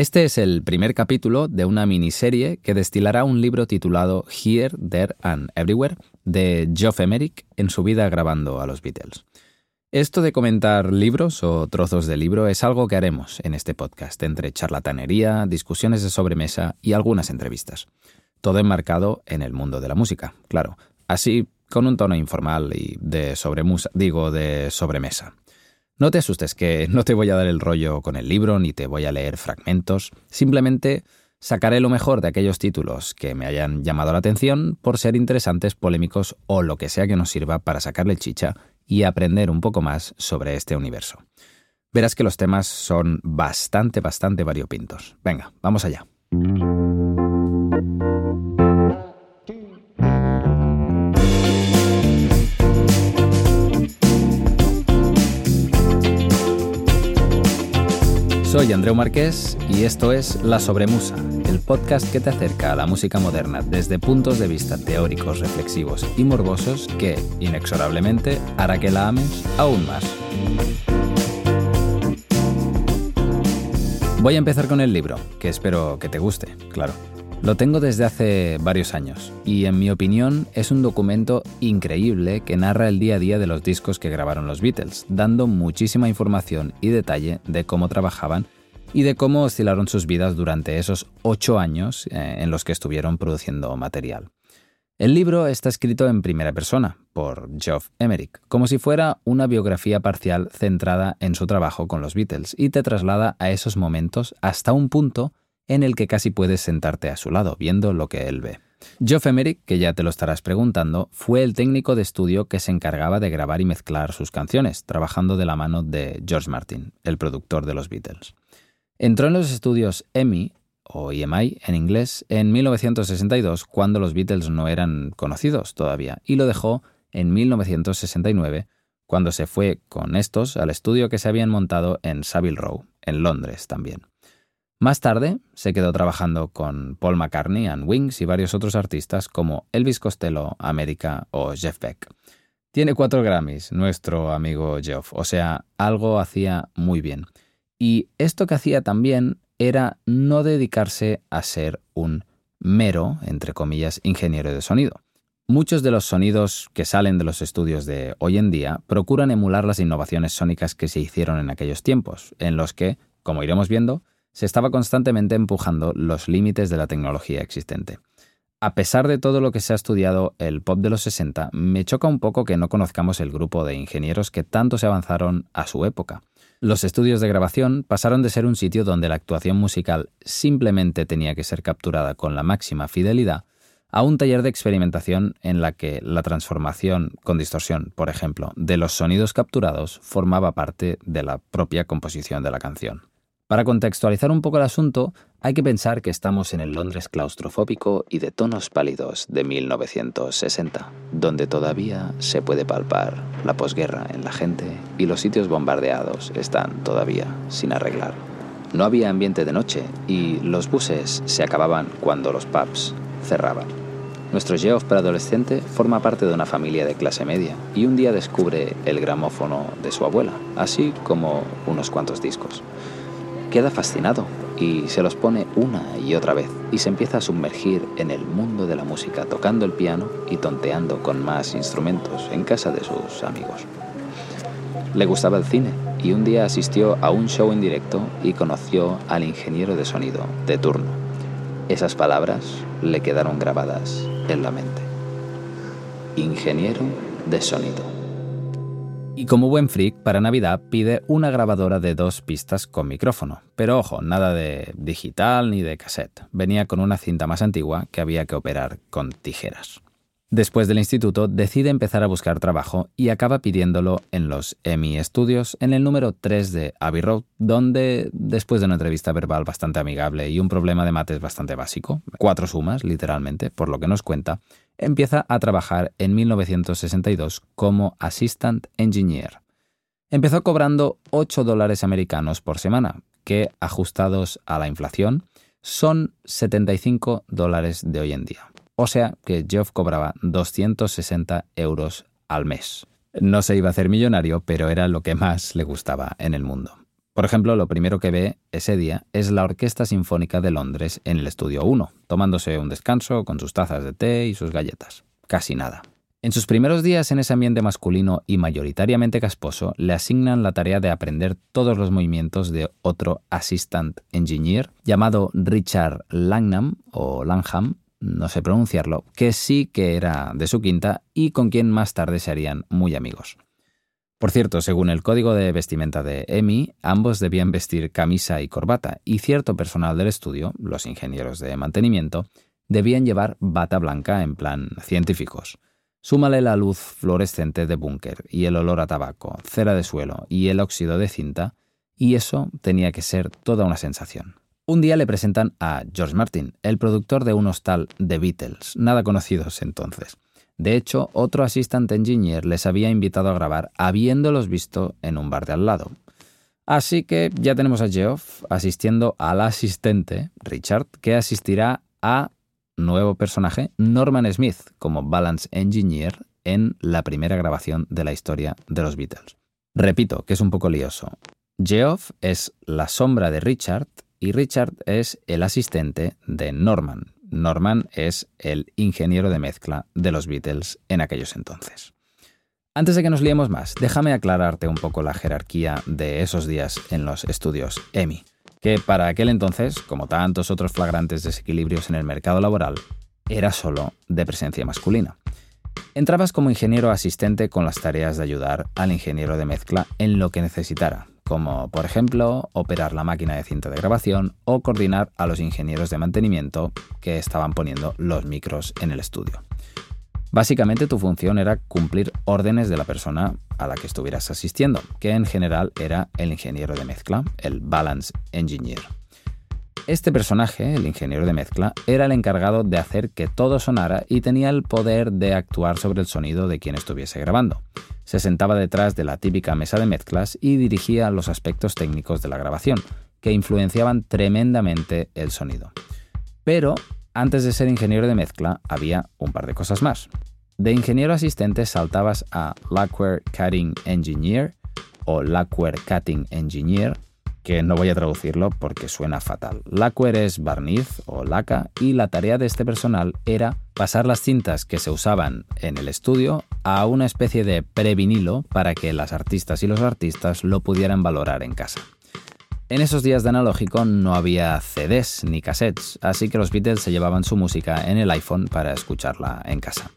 Este es el primer capítulo de una miniserie que destilará un libro titulado Here, There and Everywhere de Geoff Emerick en su vida grabando a los Beatles. Esto de comentar libros o trozos de libro es algo que haremos en este podcast, entre charlatanería, discusiones de sobremesa y algunas entrevistas. Todo enmarcado en el mundo de la música, claro. Así, con un tono informal y de sobremusa, digo, de sobremesa. No te asustes que no te voy a dar el rollo con el libro ni te voy a leer fragmentos, simplemente sacaré lo mejor de aquellos títulos que me hayan llamado la atención por ser interesantes, polémicos o lo que sea que nos sirva para sacarle chicha y aprender un poco más sobre este universo. Verás que los temas son bastante, bastante variopintos. Venga, vamos allá. Soy Andreu Marqués y esto es La Sobremusa, el podcast que te acerca a la música moderna desde puntos de vista teóricos, reflexivos y morbosos que, inexorablemente, hará que la ames aún más. Voy a empezar con el libro, que espero que te guste, claro. Lo tengo desde hace varios años y en mi opinión es un documento increíble que narra el día a día de los discos que grabaron los Beatles, dando muchísima información y detalle de cómo trabajaban y de cómo oscilaron sus vidas durante esos ocho años eh, en los que estuvieron produciendo material. El libro está escrito en primera persona, por Geoff Emerick, como si fuera una biografía parcial centrada en su trabajo con los Beatles, y te traslada a esos momentos hasta un punto en el que casi puedes sentarte a su lado viendo lo que él ve. Geoff Emerick, que ya te lo estarás preguntando, fue el técnico de estudio que se encargaba de grabar y mezclar sus canciones, trabajando de la mano de George Martin, el productor de los Beatles. Entró en los estudios EMI, o EMI en inglés, en 1962, cuando los Beatles no eran conocidos todavía, y lo dejó en 1969, cuando se fue con estos al estudio que se habían montado en Savile Row, en Londres también. Más tarde se quedó trabajando con Paul McCartney and Wings y varios otros artistas como Elvis Costello, América o Jeff Beck. Tiene cuatro Grammys, nuestro amigo Geoff, o sea, algo hacía muy bien. Y esto que hacía también era no dedicarse a ser un mero, entre comillas, ingeniero de sonido. Muchos de los sonidos que salen de los estudios de hoy en día procuran emular las innovaciones sónicas que se hicieron en aquellos tiempos, en los que, como iremos viendo, se estaba constantemente empujando los límites de la tecnología existente. A pesar de todo lo que se ha estudiado el pop de los 60, me choca un poco que no conozcamos el grupo de ingenieros que tanto se avanzaron a su época. Los estudios de grabación pasaron de ser un sitio donde la actuación musical simplemente tenía que ser capturada con la máxima fidelidad a un taller de experimentación en la que la transformación con distorsión, por ejemplo, de los sonidos capturados formaba parte de la propia composición de la canción. Para contextualizar un poco el asunto, hay que pensar que estamos en el Londres claustrofóbico y de tonos pálidos de 1960, donde todavía se puede palpar la posguerra en la gente y los sitios bombardeados están todavía sin arreglar. No había ambiente de noche y los buses se acababan cuando los pubs cerraban. Nuestro Geoff preadolescente forma parte de una familia de clase media y un día descubre el gramófono de su abuela, así como unos cuantos discos. Queda fascinado y se los pone una y otra vez y se empieza a sumergir en el mundo de la música tocando el piano y tonteando con más instrumentos en casa de sus amigos. Le gustaba el cine y un día asistió a un show en directo y conoció al ingeniero de sonido de turno. Esas palabras le quedaron grabadas en la mente. Ingeniero de sonido. Y como buen freak, para Navidad pide una grabadora de dos pistas con micrófono. Pero ojo, nada de digital ni de cassette. Venía con una cinta más antigua que había que operar con tijeras. Después del instituto decide empezar a buscar trabajo y acaba pidiéndolo en los EMI Studios en el número 3 de Abbey Road, donde, después de una entrevista verbal bastante amigable y un problema de mates bastante básico, cuatro sumas literalmente, por lo que nos cuenta, empieza a trabajar en 1962 como Assistant Engineer. Empezó cobrando 8 dólares americanos por semana, que ajustados a la inflación son 75 dólares de hoy en día. O sea que Geoff cobraba 260 euros al mes. No se iba a hacer millonario, pero era lo que más le gustaba en el mundo. Por ejemplo, lo primero que ve ese día es la Orquesta Sinfónica de Londres en el Estudio 1, tomándose un descanso con sus tazas de té y sus galletas. Casi nada. En sus primeros días en ese ambiente masculino y mayoritariamente casposo, le asignan la tarea de aprender todos los movimientos de otro assistant engineer llamado Richard Langham o Langham, no sé pronunciarlo, que sí que era de su quinta y con quien más tarde se harían muy amigos. Por cierto, según el código de vestimenta de EMI, ambos debían vestir camisa y corbata, y cierto personal del estudio, los ingenieros de mantenimiento, debían llevar bata blanca en plan científicos. Súmale la luz fluorescente de búnker y el olor a tabaco, cera de suelo y el óxido de cinta, y eso tenía que ser toda una sensación. Un día le presentan a George Martin, el productor de un hostal de Beatles, nada conocidos entonces. De hecho, otro assistant engineer les había invitado a grabar habiéndolos visto en un bar de al lado. Así que ya tenemos a Geoff asistiendo al asistente, Richard, que asistirá a nuevo personaje, Norman Smith, como Balance Engineer en la primera grabación de la historia de los Beatles. Repito, que es un poco lioso. Geoff es la sombra de Richard y Richard es el asistente de Norman, Norman es el ingeniero de mezcla de los Beatles en aquellos entonces. Antes de que nos liemos más, déjame aclararte un poco la jerarquía de esos días en los estudios EMI, que para aquel entonces, como tantos otros flagrantes desequilibrios en el mercado laboral, era solo de presencia masculina. Entrabas como ingeniero asistente con las tareas de ayudar al ingeniero de mezcla en lo que necesitara, como por ejemplo operar la máquina de cinta de grabación o coordinar a los ingenieros de mantenimiento que estaban poniendo los micros en el estudio. Básicamente tu función era cumplir órdenes de la persona a la que estuvieras asistiendo, que en general era el ingeniero de mezcla, el balance engineer. Este personaje, el ingeniero de mezcla, era el encargado de hacer que todo sonara y tenía el poder de actuar sobre el sonido de quien estuviese grabando. Se sentaba detrás de la típica mesa de mezclas y dirigía los aspectos técnicos de la grabación, que influenciaban tremendamente el sonido. Pero antes de ser ingeniero de mezcla había un par de cosas más. De ingeniero asistente saltabas a Lacquer Cutting Engineer o Lacquer Cutting Engineer que no voy a traducirlo porque suena fatal. Lacquer es barniz o laca y la tarea de este personal era pasar las cintas que se usaban en el estudio a una especie de previnilo para que las artistas y los artistas lo pudieran valorar en casa. En esos días de analógico no había CDs ni cassettes, así que los Beatles se llevaban su música en el iPhone para escucharla en casa.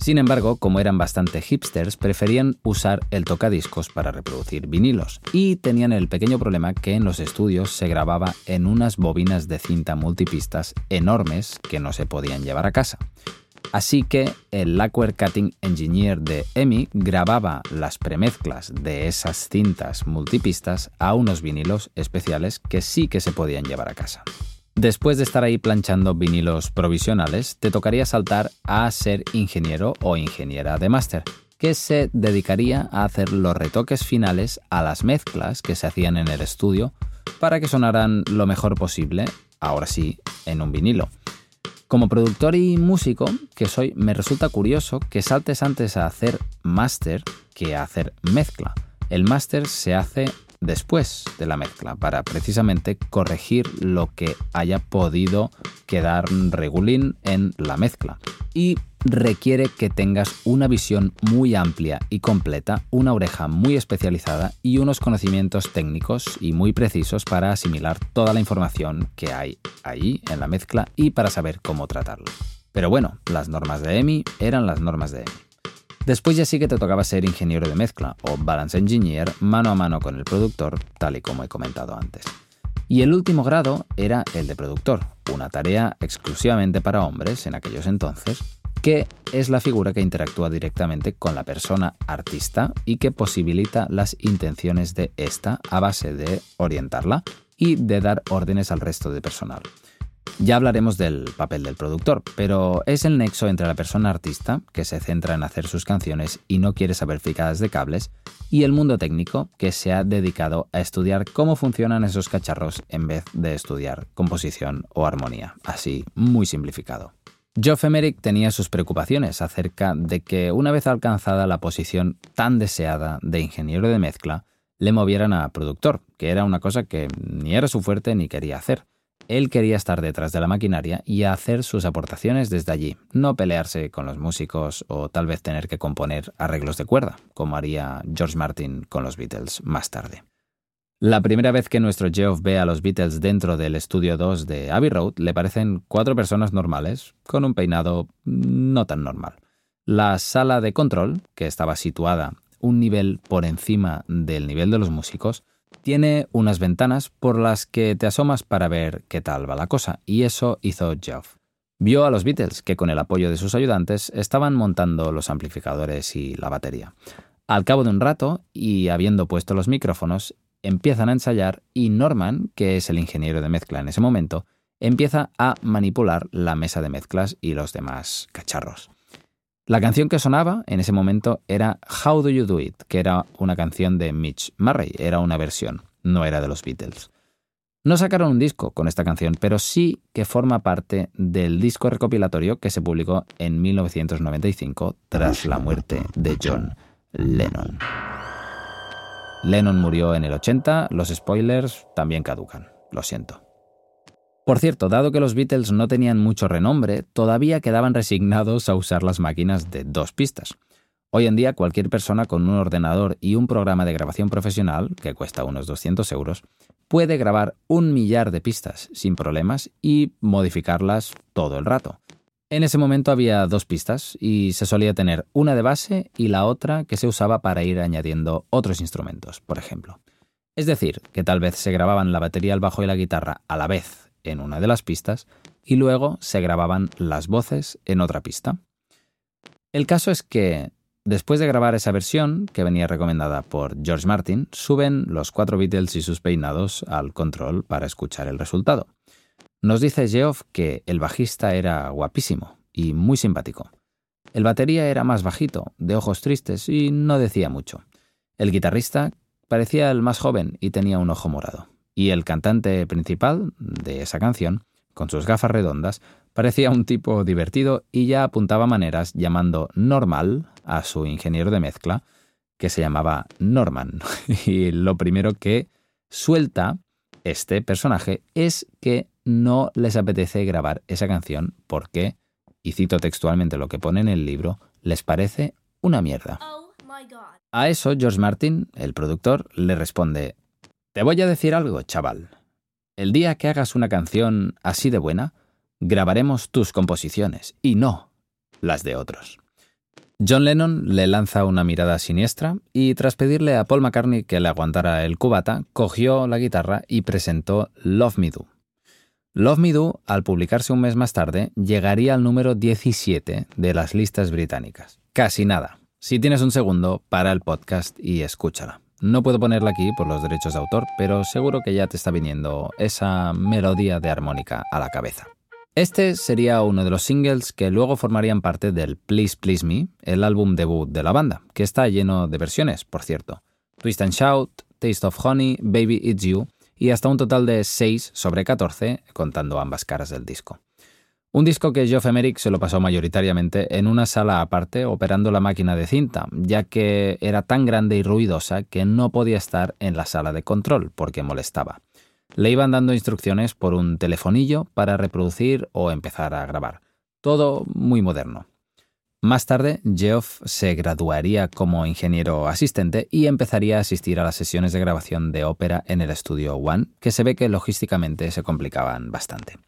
Sin embargo, como eran bastante hipsters, preferían usar el tocadiscos para reproducir vinilos y tenían el pequeño problema que en los estudios se grababa en unas bobinas de cinta multipistas enormes que no se podían llevar a casa. Así que el Lacquer Cutting Engineer de EMI grababa las premezclas de esas cintas multipistas a unos vinilos especiales que sí que se podían llevar a casa. Después de estar ahí planchando vinilos provisionales, te tocaría saltar a ser ingeniero o ingeniera de máster, que se dedicaría a hacer los retoques finales a las mezclas que se hacían en el estudio para que sonaran lo mejor posible, ahora sí, en un vinilo. Como productor y músico que soy, me resulta curioso que saltes antes a hacer máster que a hacer mezcla. El máster se hace después de la mezcla para precisamente corregir lo que haya podido quedar regulín en la mezcla. Y requiere que tengas una visión muy amplia y completa, una oreja muy especializada y unos conocimientos técnicos y muy precisos para asimilar toda la información que hay ahí en la mezcla y para saber cómo tratarlo. Pero bueno, las normas de EMI eran las normas de EMI. Después ya sí que te tocaba ser ingeniero de mezcla o balance engineer mano a mano con el productor, tal y como he comentado antes. Y el último grado era el de productor, una tarea exclusivamente para hombres en aquellos entonces, que es la figura que interactúa directamente con la persona artista y que posibilita las intenciones de esta a base de orientarla y de dar órdenes al resto de personal. Ya hablaremos del papel del productor, pero es el nexo entre la persona artista, que se centra en hacer sus canciones y no quiere saber fricadas de cables, y el mundo técnico, que se ha dedicado a estudiar cómo funcionan esos cacharros en vez de estudiar composición o armonía, así muy simplificado. Geoff Emerick tenía sus preocupaciones acerca de que una vez alcanzada la posición tan deseada de ingeniero de mezcla, le movieran a productor, que era una cosa que ni era su fuerte ni quería hacer. Él quería estar detrás de la maquinaria y hacer sus aportaciones desde allí, no pelearse con los músicos o tal vez tener que componer arreglos de cuerda, como haría George Martin con los Beatles más tarde. La primera vez que nuestro Geoff ve a los Beatles dentro del estudio 2 de Abbey Road, le parecen cuatro personas normales, con un peinado no tan normal. La sala de control, que estaba situada un nivel por encima del nivel de los músicos, tiene unas ventanas por las que te asomas para ver qué tal va la cosa, y eso hizo Geoff. Vio a los Beatles, que con el apoyo de sus ayudantes estaban montando los amplificadores y la batería. Al cabo de un rato, y habiendo puesto los micrófonos, empiezan a ensayar y Norman, que es el ingeniero de mezcla en ese momento, empieza a manipular la mesa de mezclas y los demás cacharros. La canción que sonaba en ese momento era How Do You Do It, que era una canción de Mitch Murray, era una versión, no era de los Beatles. No sacaron un disco con esta canción, pero sí que forma parte del disco recopilatorio que se publicó en 1995 tras la muerte de John Lennon. Lennon murió en el 80, los spoilers también caducan, lo siento. Por cierto, dado que los Beatles no tenían mucho renombre, todavía quedaban resignados a usar las máquinas de dos pistas. Hoy en día cualquier persona con un ordenador y un programa de grabación profesional, que cuesta unos 200 euros, puede grabar un millar de pistas sin problemas y modificarlas todo el rato. En ese momento había dos pistas y se solía tener una de base y la otra que se usaba para ir añadiendo otros instrumentos, por ejemplo. Es decir, que tal vez se grababan la batería, el bajo y la guitarra a la vez en una de las pistas y luego se grababan las voces en otra pista. El caso es que, después de grabar esa versión, que venía recomendada por George Martin, suben los cuatro Beatles y sus peinados al control para escuchar el resultado. Nos dice Geoff que el bajista era guapísimo y muy simpático. El batería era más bajito, de ojos tristes y no decía mucho. El guitarrista parecía el más joven y tenía un ojo morado. Y el cantante principal de esa canción, con sus gafas redondas, parecía un tipo divertido y ya apuntaba maneras llamando normal a su ingeniero de mezcla, que se llamaba Norman. Y lo primero que suelta este personaje es que no les apetece grabar esa canción porque, y cito textualmente lo que pone en el libro, les parece una mierda. Oh a eso George Martin, el productor, le responde, Te voy a decir algo, chaval. El día que hagas una canción así de buena, grabaremos tus composiciones y no las de otros. John Lennon le lanza una mirada siniestra y tras pedirle a Paul McCartney que le aguantara el cubata, cogió la guitarra y presentó Love Me Do. Love Me Do, al publicarse un mes más tarde, llegaría al número 17 de las listas británicas. Casi nada. Si tienes un segundo, para el podcast y escúchala. No puedo ponerla aquí por los derechos de autor, pero seguro que ya te está viniendo esa melodía de armónica a la cabeza. Este sería uno de los singles que luego formarían parte del Please Please Me, el álbum debut de la banda, que está lleno de versiones, por cierto. Twist and Shout, Taste of Honey, Baby It's You y hasta un total de 6 sobre 14, contando ambas caras del disco. Un disco que Geoff Emerick se lo pasó mayoritariamente en una sala aparte operando la máquina de cinta, ya que era tan grande y ruidosa que no podía estar en la sala de control porque molestaba. Le iban dando instrucciones por un telefonillo para reproducir o empezar a grabar. Todo muy moderno. Más tarde, Geoff se graduaría como ingeniero asistente y empezaría a asistir a las sesiones de grabación de ópera en el estudio One, que se ve que logísticamente se complicaban bastante.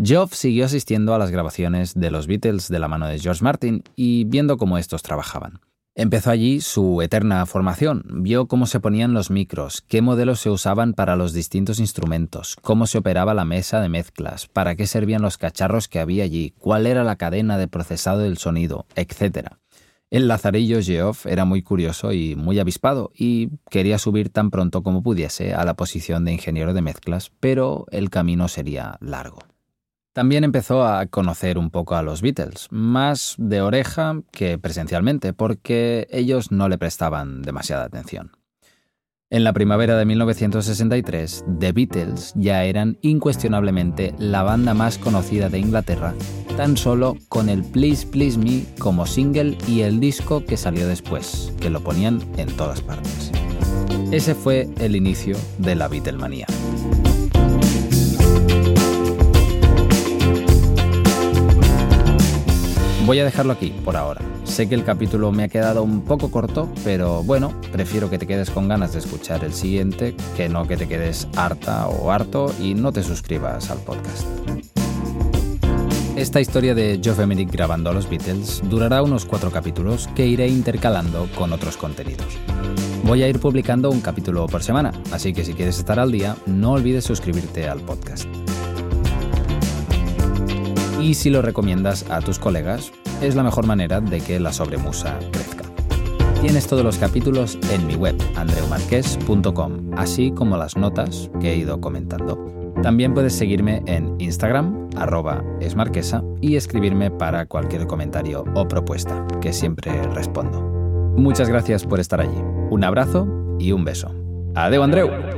Geoff siguió asistiendo a las grabaciones de los Beatles de la mano de George Martin y viendo cómo estos trabajaban. Empezó allí su eterna formación, vio cómo se ponían los micros, qué modelos se usaban para los distintos instrumentos, cómo se operaba la mesa de mezclas, para qué servían los cacharros que había allí, cuál era la cadena de procesado del sonido, etc. El lazarillo Geoff era muy curioso y muy avispado y quería subir tan pronto como pudiese a la posición de ingeniero de mezclas, pero el camino sería largo. También empezó a conocer un poco a los Beatles, más de oreja que presencialmente, porque ellos no le prestaban demasiada atención. En la primavera de 1963, The Beatles ya eran incuestionablemente la banda más conocida de Inglaterra, tan solo con el Please Please Me como single y el disco que salió después, que lo ponían en todas partes. Ese fue el inicio de la Beatlemanía. Voy a dejarlo aquí por ahora. Sé que el capítulo me ha quedado un poco corto, pero bueno, prefiero que te quedes con ganas de escuchar el siguiente que no que te quedes harta o harto y no te suscribas al podcast. Esta historia de Geoff Emerick grabando a los Beatles durará unos cuatro capítulos que iré intercalando con otros contenidos. Voy a ir publicando un capítulo por semana, así que si quieres estar al día, no olvides suscribirte al podcast y si lo recomiendas a tus colegas, es la mejor manera de que la sobremusa crezca. Tienes todos los capítulos en mi web, andreumarques.com, así como las notas que he ido comentando. También puedes seguirme en Instagram, arroba esmarquesa, y escribirme para cualquier comentario o propuesta, que siempre respondo. Muchas gracias por estar allí. Un abrazo y un beso. Adeu, Andreu.